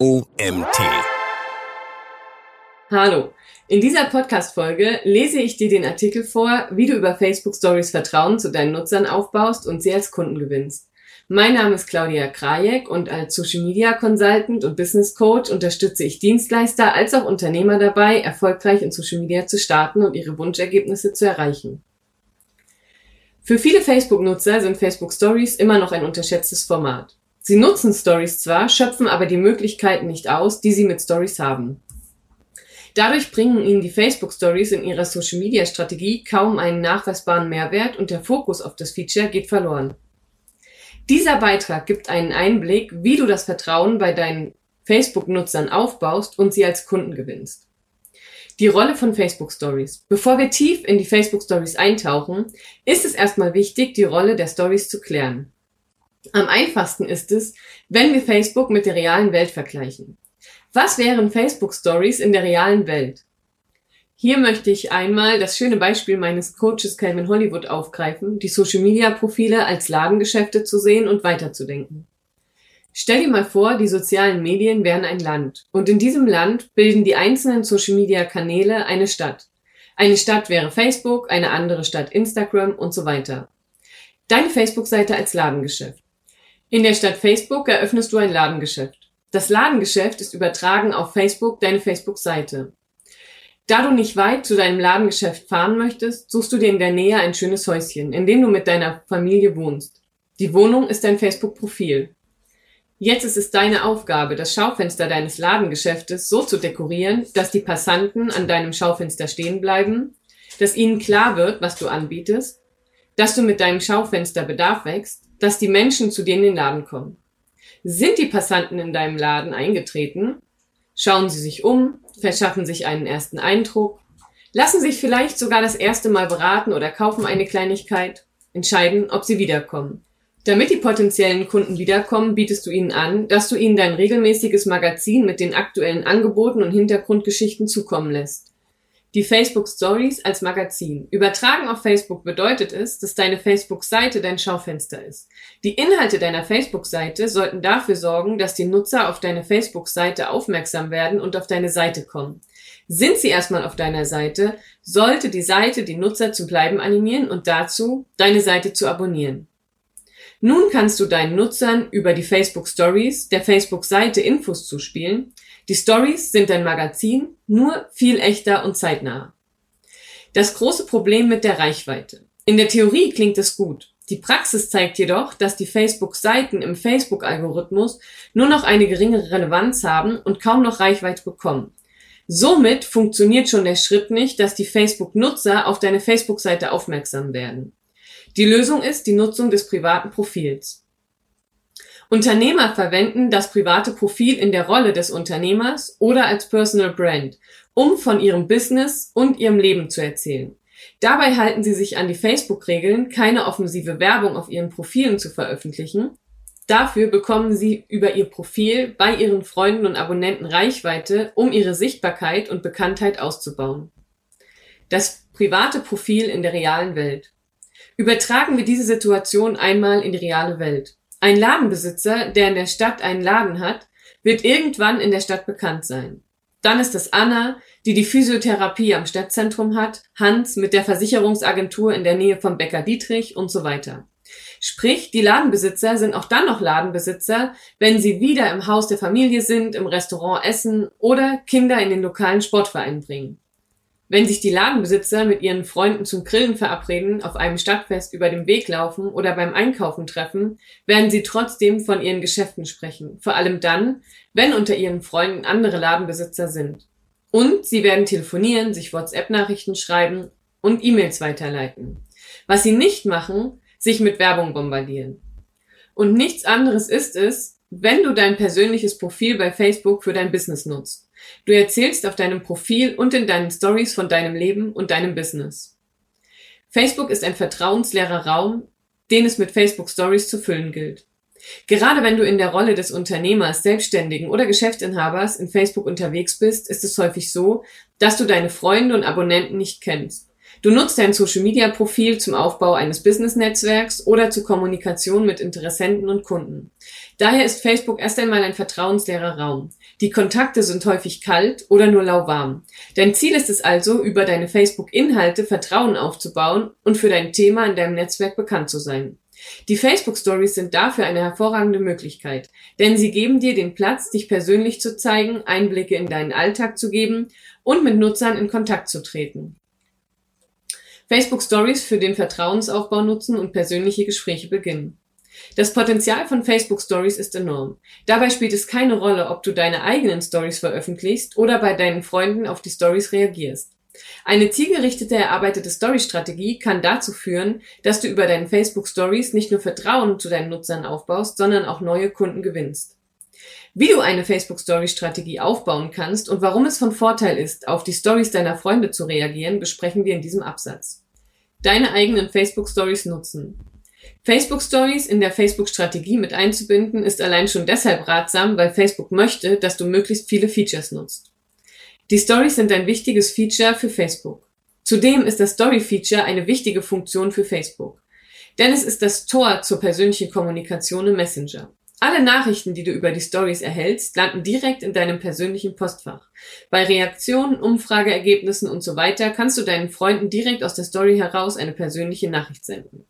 OMT. Hallo. In dieser Podcast-Folge lese ich dir den Artikel vor, wie du über Facebook Stories Vertrauen zu deinen Nutzern aufbaust und sie als Kunden gewinnst. Mein Name ist Claudia Krajek und als Social Media Consultant und Business Coach unterstütze ich Dienstleister als auch Unternehmer dabei, erfolgreich in Social Media zu starten und ihre Wunschergebnisse zu erreichen. Für viele Facebook-Nutzer sind Facebook Stories immer noch ein unterschätztes Format. Sie nutzen Stories zwar, schöpfen aber die Möglichkeiten nicht aus, die sie mit Stories haben. Dadurch bringen ihnen die Facebook Stories in ihrer Social Media Strategie kaum einen nachweisbaren Mehrwert und der Fokus auf das Feature geht verloren. Dieser Beitrag gibt einen Einblick, wie du das Vertrauen bei deinen Facebook-Nutzern aufbaust und sie als Kunden gewinnst. Die Rolle von Facebook Stories. Bevor wir tief in die Facebook Stories eintauchen, ist es erstmal wichtig, die Rolle der Stories zu klären. Am einfachsten ist es, wenn wir Facebook mit der realen Welt vergleichen. Was wären Facebook Stories in der realen Welt? Hier möchte ich einmal das schöne Beispiel meines Coaches Calvin Hollywood aufgreifen, die Social Media Profile als Ladengeschäfte zu sehen und weiterzudenken. Stell dir mal vor, die sozialen Medien wären ein Land und in diesem Land bilden die einzelnen Social Media Kanäle eine Stadt. Eine Stadt wäre Facebook, eine andere Stadt Instagram und so weiter. Deine Facebook-Seite als Ladengeschäft. In der Stadt Facebook eröffnest du ein Ladengeschäft. Das Ladengeschäft ist übertragen auf Facebook deine Facebook-Seite. Da du nicht weit zu deinem Ladengeschäft fahren möchtest, suchst du dir in der Nähe ein schönes Häuschen, in dem du mit deiner Familie wohnst. Die Wohnung ist dein Facebook-Profil. Jetzt ist es deine Aufgabe, das Schaufenster deines Ladengeschäftes so zu dekorieren, dass die Passanten an deinem Schaufenster stehen bleiben, dass ihnen klar wird, was du anbietest, dass du mit deinem Schaufenster Bedarf wächst dass die Menschen zu dir in den Laden kommen. Sind die Passanten in deinem Laden eingetreten? Schauen sie sich um, verschaffen sich einen ersten Eindruck, lassen sich vielleicht sogar das erste Mal beraten oder kaufen eine Kleinigkeit, entscheiden, ob sie wiederkommen. Damit die potenziellen Kunden wiederkommen, bietest du ihnen an, dass du ihnen dein regelmäßiges Magazin mit den aktuellen Angeboten und Hintergrundgeschichten zukommen lässt. Die Facebook Stories als Magazin. Übertragen auf Facebook bedeutet es, dass deine Facebook-Seite dein Schaufenster ist. Die Inhalte deiner Facebook-Seite sollten dafür sorgen, dass die Nutzer auf deine Facebook-Seite aufmerksam werden und auf deine Seite kommen. Sind sie erstmal auf deiner Seite, sollte die Seite die Nutzer zu bleiben animieren und dazu, deine Seite zu abonnieren. Nun kannst du deinen Nutzern über die Facebook Stories der Facebook-Seite Infos zuspielen, die Stories sind ein Magazin, nur viel echter und zeitnah. Das große Problem mit der Reichweite. In der Theorie klingt es gut. Die Praxis zeigt jedoch, dass die Facebook-Seiten im Facebook-Algorithmus nur noch eine geringere Relevanz haben und kaum noch Reichweite bekommen. Somit funktioniert schon der Schritt nicht, dass die Facebook-Nutzer auf deine Facebook-Seite aufmerksam werden. Die Lösung ist die Nutzung des privaten Profils. Unternehmer verwenden das private Profil in der Rolle des Unternehmers oder als Personal Brand, um von ihrem Business und ihrem Leben zu erzählen. Dabei halten sie sich an die Facebook-Regeln, keine offensive Werbung auf ihren Profilen zu veröffentlichen. Dafür bekommen sie über ihr Profil bei ihren Freunden und Abonnenten Reichweite, um ihre Sichtbarkeit und Bekanntheit auszubauen. Das private Profil in der realen Welt. Übertragen wir diese Situation einmal in die reale Welt. Ein Ladenbesitzer, der in der Stadt einen Laden hat, wird irgendwann in der Stadt bekannt sein. Dann ist es Anna, die die Physiotherapie am Stadtzentrum hat, Hans mit der Versicherungsagentur in der Nähe vom Bäcker Dietrich und so weiter. Sprich, die Ladenbesitzer sind auch dann noch Ladenbesitzer, wenn sie wieder im Haus der Familie sind, im Restaurant essen oder Kinder in den lokalen Sportverein bringen. Wenn sich die Ladenbesitzer mit ihren Freunden zum Grillen verabreden, auf einem Stadtfest über den Weg laufen oder beim Einkaufen treffen, werden sie trotzdem von ihren Geschäften sprechen. Vor allem dann, wenn unter ihren Freunden andere Ladenbesitzer sind. Und sie werden telefonieren, sich WhatsApp-Nachrichten schreiben und E-Mails weiterleiten. Was sie nicht machen, sich mit Werbung bombardieren. Und nichts anderes ist es, wenn du dein persönliches Profil bei Facebook für dein Business nutzt. Du erzählst auf deinem Profil und in deinen Stories von deinem Leben und deinem Business. Facebook ist ein vertrauensleerer Raum, den es mit Facebook Stories zu füllen gilt. Gerade wenn du in der Rolle des Unternehmers, Selbstständigen oder Geschäftsinhabers in Facebook unterwegs bist, ist es häufig so, dass du deine Freunde und Abonnenten nicht kennst. Du nutzt dein Social-Media-Profil zum Aufbau eines Business-Netzwerks oder zur Kommunikation mit Interessenten und Kunden. Daher ist Facebook erst einmal ein vertrauensleerer Raum. Die Kontakte sind häufig kalt oder nur lauwarm. Dein Ziel ist es also, über deine Facebook-Inhalte Vertrauen aufzubauen und für dein Thema in deinem Netzwerk bekannt zu sein. Die Facebook Stories sind dafür eine hervorragende Möglichkeit, denn sie geben dir den Platz, dich persönlich zu zeigen, Einblicke in deinen Alltag zu geben und mit Nutzern in Kontakt zu treten. Facebook Stories für den Vertrauensaufbau nutzen und persönliche Gespräche beginnen. Das Potenzial von Facebook Stories ist enorm. Dabei spielt es keine Rolle, ob du deine eigenen Stories veröffentlichst oder bei deinen Freunden auf die Stories reagierst. Eine zielgerichtete erarbeitete Story-Strategie kann dazu führen, dass du über deine Facebook Stories nicht nur Vertrauen zu deinen Nutzern aufbaust, sondern auch neue Kunden gewinnst. Wie du eine Facebook Story Strategie aufbauen kannst und warum es von Vorteil ist, auf die Stories deiner Freunde zu reagieren, besprechen wir in diesem Absatz. Deine eigenen Facebook Stories nutzen. Facebook Stories in der Facebook Strategie mit einzubinden ist allein schon deshalb ratsam, weil Facebook möchte, dass du möglichst viele Features nutzt. Die Stories sind ein wichtiges Feature für Facebook. Zudem ist das Story Feature eine wichtige Funktion für Facebook. Denn es ist das Tor zur persönlichen Kommunikation im Messenger. Alle Nachrichten, die du über die Stories erhältst, landen direkt in deinem persönlichen Postfach. Bei Reaktionen, Umfrageergebnissen und so weiter kannst du deinen Freunden direkt aus der Story heraus eine persönliche Nachricht senden.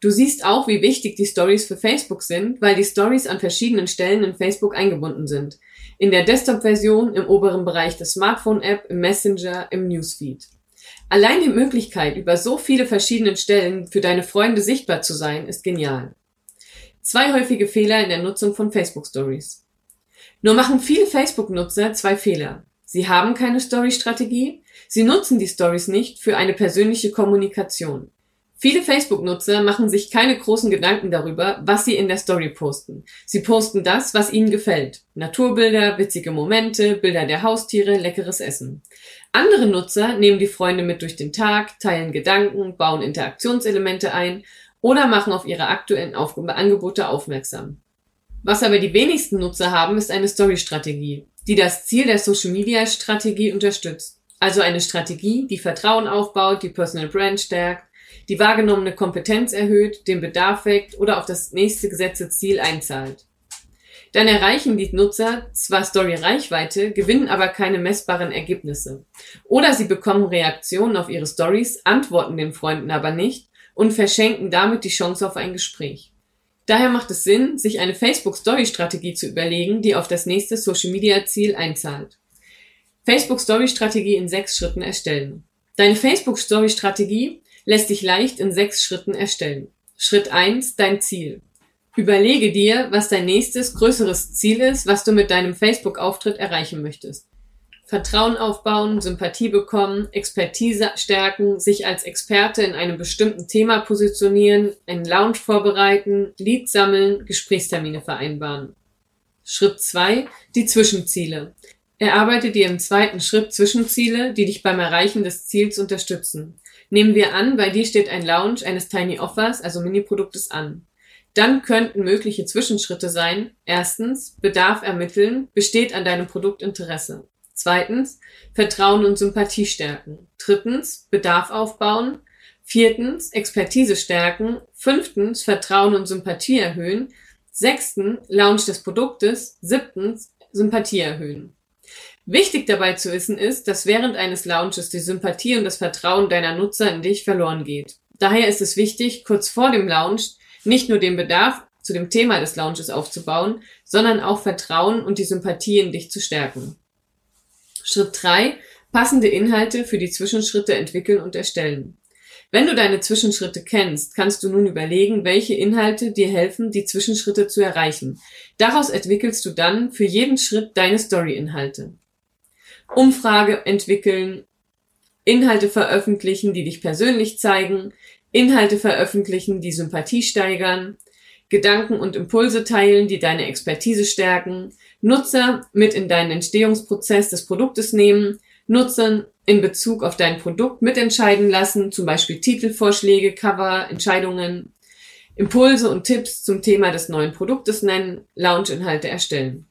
Du siehst auch, wie wichtig die Stories für Facebook sind, weil die Stories an verschiedenen Stellen in Facebook eingebunden sind. In der Desktop-Version, im oberen Bereich der Smartphone-App, im Messenger, im Newsfeed. Allein die Möglichkeit, über so viele verschiedene Stellen für deine Freunde sichtbar zu sein, ist genial. Zwei häufige Fehler in der Nutzung von Facebook Stories. Nur machen viele Facebook-Nutzer zwei Fehler. Sie haben keine Story-Strategie, sie nutzen die Stories nicht für eine persönliche Kommunikation. Viele Facebook-Nutzer machen sich keine großen Gedanken darüber, was sie in der Story posten. Sie posten das, was ihnen gefällt. Naturbilder, witzige Momente, Bilder der Haustiere, leckeres Essen. Andere Nutzer nehmen die Freunde mit durch den Tag, teilen Gedanken, bauen Interaktionselemente ein oder machen auf ihre aktuellen Auf Angebote aufmerksam. Was aber die wenigsten Nutzer haben, ist eine Story-Strategie, die das Ziel der Social-Media-Strategie unterstützt. Also eine Strategie, die Vertrauen aufbaut, die Personal Brand stärkt, die wahrgenommene Kompetenz erhöht, den Bedarf weckt oder auf das nächste gesetzte Ziel einzahlt. Dann erreichen die Nutzer zwar Story-Reichweite, gewinnen aber keine messbaren Ergebnisse. Oder sie bekommen Reaktionen auf ihre Stories, antworten den Freunden aber nicht und verschenken damit die Chance auf ein Gespräch. Daher macht es Sinn, sich eine Facebook-Story-Strategie zu überlegen, die auf das nächste Social-Media-Ziel einzahlt. Facebook-Story-Strategie in sechs Schritten erstellen. Deine Facebook-Story-Strategie lässt sich leicht in sechs Schritten erstellen. Schritt eins: Dein Ziel. Überlege dir, was dein nächstes größeres Ziel ist, was du mit deinem Facebook-Auftritt erreichen möchtest. Vertrauen aufbauen, Sympathie bekommen, Expertise stärken, sich als Experte in einem bestimmten Thema positionieren, einen Lounge vorbereiten, Leads sammeln, Gesprächstermine vereinbaren. Schritt zwei: Die Zwischenziele. Erarbeite dir im zweiten Schritt Zwischenziele, die dich beim Erreichen des Ziels unterstützen. Nehmen wir an, bei dir steht ein Launch eines Tiny Offers, also Mini-Produktes an. Dann könnten mögliche Zwischenschritte sein. Erstens, Bedarf ermitteln, besteht an deinem Produkt Interesse. Zweitens, Vertrauen und Sympathie stärken. Drittens, Bedarf aufbauen. Viertens, Expertise stärken. Fünftens, Vertrauen und Sympathie erhöhen. Sechstens, Launch des Produktes. Siebtens, Sympathie erhöhen. Wichtig dabei zu wissen ist, dass während eines Launches die Sympathie und das Vertrauen deiner Nutzer in dich verloren geht. Daher ist es wichtig, kurz vor dem Launch nicht nur den Bedarf zu dem Thema des Launches aufzubauen, sondern auch Vertrauen und die Sympathie in dich zu stärken. Schritt drei: Passende Inhalte für die Zwischenschritte entwickeln und erstellen. Wenn du deine Zwischenschritte kennst, kannst du nun überlegen, welche Inhalte dir helfen, die Zwischenschritte zu erreichen. Daraus entwickelst du dann für jeden Schritt deine Story-Inhalte. Umfrage entwickeln, Inhalte veröffentlichen, die dich persönlich zeigen, Inhalte veröffentlichen, die Sympathie steigern, Gedanken und Impulse teilen, die deine Expertise stärken, Nutzer mit in deinen Entstehungsprozess des Produktes nehmen, Nutzern in Bezug auf dein Produkt mitentscheiden lassen, zum Beispiel Titelvorschläge, Cover, Entscheidungen, Impulse und Tipps zum Thema des neuen Produktes nennen, Launch-Inhalte erstellen.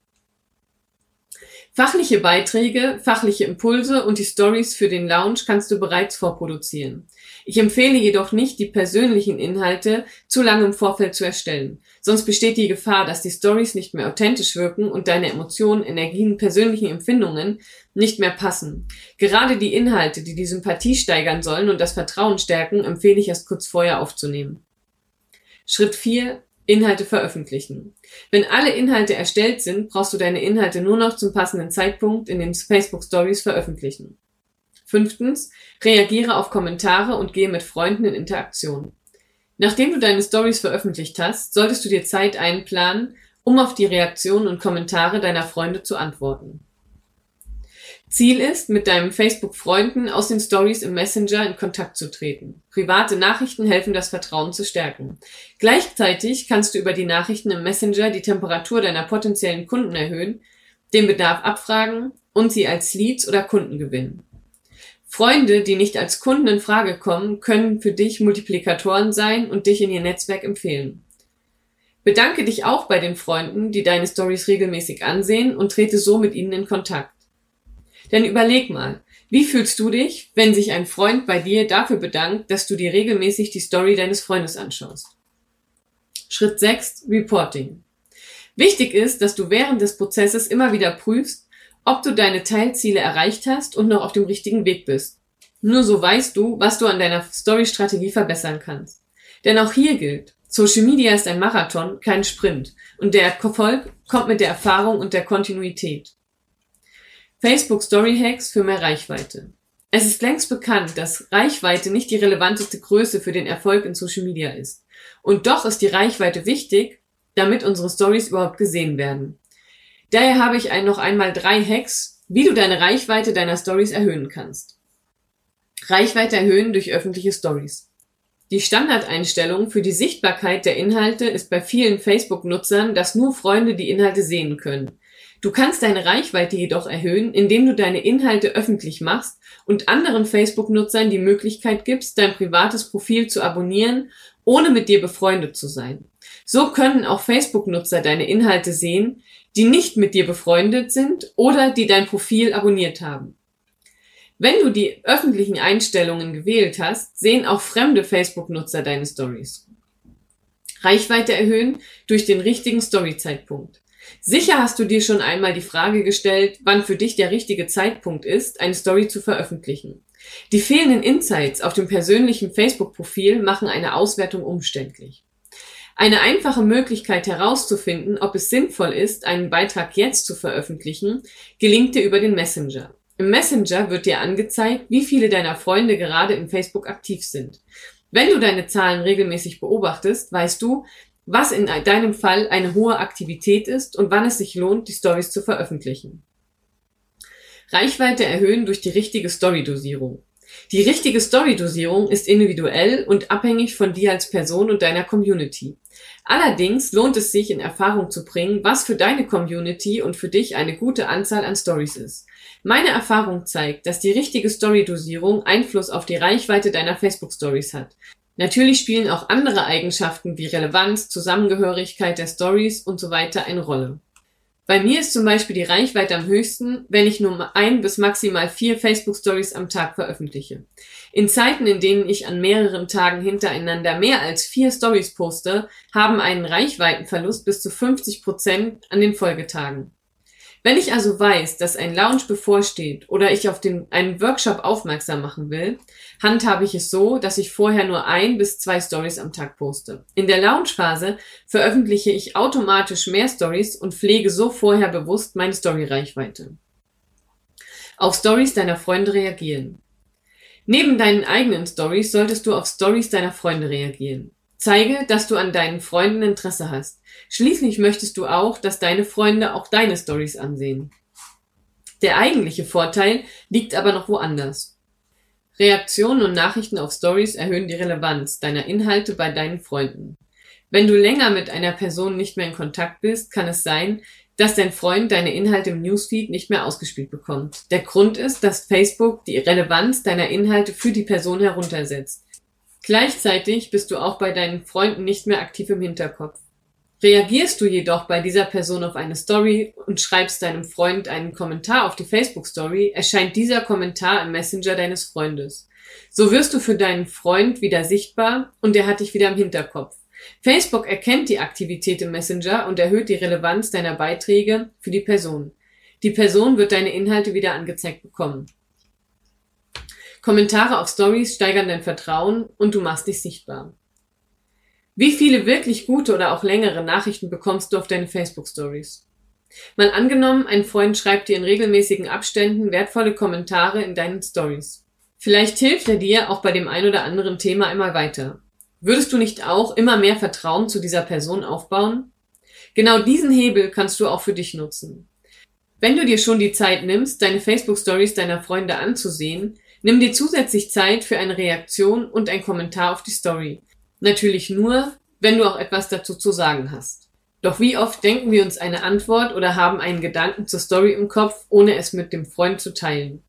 Fachliche Beiträge, fachliche Impulse und die Stories für den Lounge kannst du bereits vorproduzieren. Ich empfehle jedoch nicht, die persönlichen Inhalte zu lange im Vorfeld zu erstellen. Sonst besteht die Gefahr, dass die Stories nicht mehr authentisch wirken und deine Emotionen, Energien, persönlichen Empfindungen nicht mehr passen. Gerade die Inhalte, die die Sympathie steigern sollen und das Vertrauen stärken, empfehle ich erst kurz vorher aufzunehmen. Schritt 4. Inhalte veröffentlichen. Wenn alle Inhalte erstellt sind, brauchst du deine Inhalte nur noch zum passenden Zeitpunkt in den Facebook Stories veröffentlichen. Fünftens, reagiere auf Kommentare und gehe mit Freunden in Interaktion. Nachdem du deine Stories veröffentlicht hast, solltest du dir Zeit einplanen, um auf die Reaktionen und Kommentare deiner Freunde zu antworten. Ziel ist, mit deinen Facebook-Freunden aus den Stories im Messenger in Kontakt zu treten. Private Nachrichten helfen, das Vertrauen zu stärken. Gleichzeitig kannst du über die Nachrichten im Messenger die Temperatur deiner potenziellen Kunden erhöhen, den Bedarf abfragen und sie als Leads oder Kunden gewinnen. Freunde, die nicht als Kunden in Frage kommen, können für dich Multiplikatoren sein und dich in ihr Netzwerk empfehlen. Bedanke dich auch bei den Freunden, die deine Stories regelmäßig ansehen und trete so mit ihnen in Kontakt. Denn überleg mal, wie fühlst du dich, wenn sich ein Freund bei dir dafür bedankt, dass du dir regelmäßig die Story deines Freundes anschaust? Schritt 6. Reporting. Wichtig ist, dass du während des Prozesses immer wieder prüfst, ob du deine Teilziele erreicht hast und noch auf dem richtigen Weg bist. Nur so weißt du, was du an deiner Story-Strategie verbessern kannst. Denn auch hier gilt, Social Media ist ein Marathon, kein Sprint. Und der Erfolg kommt mit der Erfahrung und der Kontinuität. Facebook Story Hacks für mehr Reichweite. Es ist längst bekannt, dass Reichweite nicht die relevanteste Größe für den Erfolg in Social Media ist. Und doch ist die Reichweite wichtig, damit unsere Stories überhaupt gesehen werden. Daher habe ich noch einmal drei Hacks, wie du deine Reichweite deiner Stories erhöhen kannst. Reichweite erhöhen durch öffentliche Stories. Die Standardeinstellung für die Sichtbarkeit der Inhalte ist bei vielen Facebook-Nutzern, dass nur Freunde die Inhalte sehen können. Du kannst deine Reichweite jedoch erhöhen, indem du deine Inhalte öffentlich machst und anderen Facebook-Nutzern die Möglichkeit gibst, dein privates Profil zu abonnieren, ohne mit dir befreundet zu sein. So können auch Facebook-Nutzer deine Inhalte sehen, die nicht mit dir befreundet sind oder die dein Profil abonniert haben. Wenn du die öffentlichen Einstellungen gewählt hast, sehen auch fremde Facebook-Nutzer deine Stories. Reichweite erhöhen durch den richtigen Story-Zeitpunkt. Sicher hast du dir schon einmal die Frage gestellt, wann für dich der richtige Zeitpunkt ist, eine Story zu veröffentlichen. Die fehlenden Insights auf dem persönlichen Facebook-Profil machen eine Auswertung umständlich. Eine einfache Möglichkeit herauszufinden, ob es sinnvoll ist, einen Beitrag jetzt zu veröffentlichen, gelingt dir über den Messenger. Im Messenger wird dir angezeigt, wie viele deiner Freunde gerade in Facebook aktiv sind. Wenn du deine Zahlen regelmäßig beobachtest, weißt du, was in deinem Fall eine hohe Aktivität ist und wann es sich lohnt, die Stories zu veröffentlichen. Reichweite erhöhen durch die richtige Storydosierung. Die richtige Storydosierung ist individuell und abhängig von dir als Person und deiner Community. Allerdings lohnt es sich in Erfahrung zu bringen, was für deine Community und für dich eine gute Anzahl an Stories ist. Meine Erfahrung zeigt, dass die richtige Storydosierung Einfluss auf die Reichweite deiner Facebook Stories hat. Natürlich spielen auch andere Eigenschaften wie Relevanz, Zusammengehörigkeit der Stories und so weiter eine Rolle. Bei mir ist zum Beispiel die Reichweite am höchsten, wenn ich nur ein bis maximal vier Facebook Stories am Tag veröffentliche. In Zeiten, in denen ich an mehreren Tagen hintereinander mehr als vier Stories poste, haben einen Reichweitenverlust bis zu 50 Prozent an den Folgetagen. Wenn ich also weiß, dass ein Lounge bevorsteht oder ich auf den, einen Workshop aufmerksam machen will, handhabe ich es so, dass ich vorher nur ein bis zwei Stories am Tag poste. In der Lounge-Phase veröffentliche ich automatisch mehr Stories und pflege so vorher bewusst meine Story-Reichweite. Auf Stories deiner Freunde reagieren. Neben deinen eigenen Stories solltest du auf Stories deiner Freunde reagieren. Zeige, dass du an deinen Freunden Interesse hast. Schließlich möchtest du auch, dass deine Freunde auch deine Stories ansehen. Der eigentliche Vorteil liegt aber noch woanders. Reaktionen und Nachrichten auf Stories erhöhen die Relevanz deiner Inhalte bei deinen Freunden. Wenn du länger mit einer Person nicht mehr in Kontakt bist, kann es sein, dass dein Freund deine Inhalte im Newsfeed nicht mehr ausgespielt bekommt. Der Grund ist, dass Facebook die Relevanz deiner Inhalte für die Person heruntersetzt. Gleichzeitig bist du auch bei deinen Freunden nicht mehr aktiv im Hinterkopf. Reagierst du jedoch bei dieser Person auf eine Story und schreibst deinem Freund einen Kommentar auf die Facebook-Story, erscheint dieser Kommentar im Messenger deines Freundes. So wirst du für deinen Freund wieder sichtbar und er hat dich wieder im Hinterkopf. Facebook erkennt die Aktivität im Messenger und erhöht die Relevanz deiner Beiträge für die Person. Die Person wird deine Inhalte wieder angezeigt bekommen. Kommentare auf Stories steigern dein Vertrauen und du machst dich sichtbar. Wie viele wirklich gute oder auch längere Nachrichten bekommst du auf deine Facebook Stories? Mal angenommen, ein Freund schreibt dir in regelmäßigen Abständen wertvolle Kommentare in deinen Stories. Vielleicht hilft er dir auch bei dem ein oder anderen Thema einmal weiter. Würdest du nicht auch immer mehr Vertrauen zu dieser Person aufbauen? Genau diesen Hebel kannst du auch für dich nutzen. Wenn du dir schon die Zeit nimmst, deine Facebook Stories deiner Freunde anzusehen, nimm dir zusätzlich Zeit für eine Reaktion und ein Kommentar auf die Story. Natürlich nur, wenn du auch etwas dazu zu sagen hast. Doch wie oft denken wir uns eine Antwort oder haben einen Gedanken zur Story im Kopf, ohne es mit dem Freund zu teilen.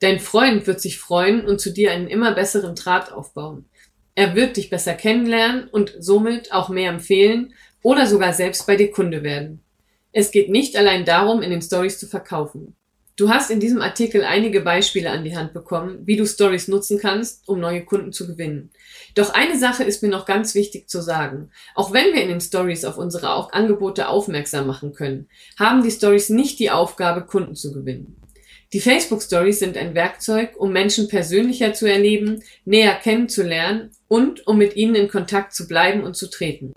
Dein Freund wird sich freuen und zu dir einen immer besseren Draht aufbauen. Er wird dich besser kennenlernen und somit auch mehr empfehlen oder sogar selbst bei dir Kunde werden. Es geht nicht allein darum, in den Stories zu verkaufen. Du hast in diesem Artikel einige Beispiele an die Hand bekommen, wie du Stories nutzen kannst, um neue Kunden zu gewinnen. Doch eine Sache ist mir noch ganz wichtig zu sagen. Auch wenn wir in den Stories auf unsere Angebote aufmerksam machen können, haben die Stories nicht die Aufgabe, Kunden zu gewinnen. Die Facebook Stories sind ein Werkzeug, um Menschen persönlicher zu erleben, näher kennenzulernen und um mit ihnen in Kontakt zu bleiben und zu treten.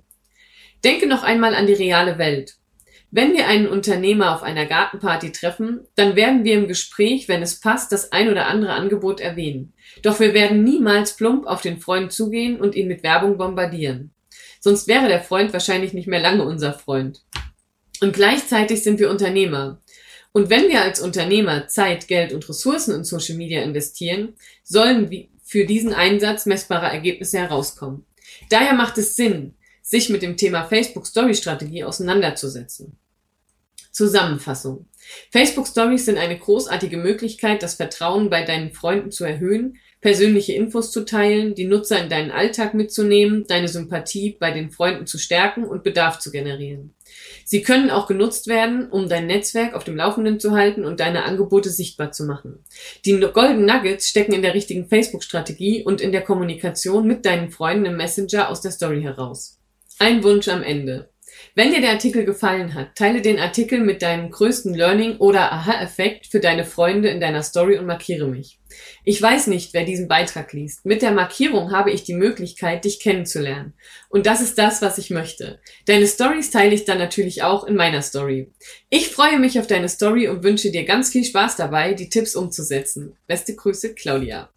Denke noch einmal an die reale Welt. Wenn wir einen Unternehmer auf einer Gartenparty treffen, dann werden wir im Gespräch, wenn es passt, das ein oder andere Angebot erwähnen. Doch wir werden niemals plump auf den Freund zugehen und ihn mit Werbung bombardieren. Sonst wäre der Freund wahrscheinlich nicht mehr lange unser Freund. Und gleichzeitig sind wir Unternehmer. Und wenn wir als Unternehmer Zeit, Geld und Ressourcen in Social Media investieren, sollen für diesen Einsatz messbare Ergebnisse herauskommen. Daher macht es Sinn, sich mit dem Thema Facebook Story Strategie auseinanderzusetzen. Zusammenfassung. Facebook Stories sind eine großartige Möglichkeit, das Vertrauen bei deinen Freunden zu erhöhen, persönliche Infos zu teilen, die Nutzer in deinen Alltag mitzunehmen, deine Sympathie bei den Freunden zu stärken und Bedarf zu generieren. Sie können auch genutzt werden, um dein Netzwerk auf dem Laufenden zu halten und deine Angebote sichtbar zu machen. Die Golden Nuggets stecken in der richtigen Facebook-Strategie und in der Kommunikation mit deinen Freunden im Messenger aus der Story heraus. Ein Wunsch am Ende. Wenn dir der Artikel gefallen hat, teile den Artikel mit deinem größten Learning oder Aha-Effekt für deine Freunde in deiner Story und markiere mich. Ich weiß nicht, wer diesen Beitrag liest. Mit der Markierung habe ich die Möglichkeit, dich kennenzulernen. Und das ist das, was ich möchte. Deine Stories teile ich dann natürlich auch in meiner Story. Ich freue mich auf deine Story und wünsche dir ganz viel Spaß dabei, die Tipps umzusetzen. Beste Grüße, Claudia.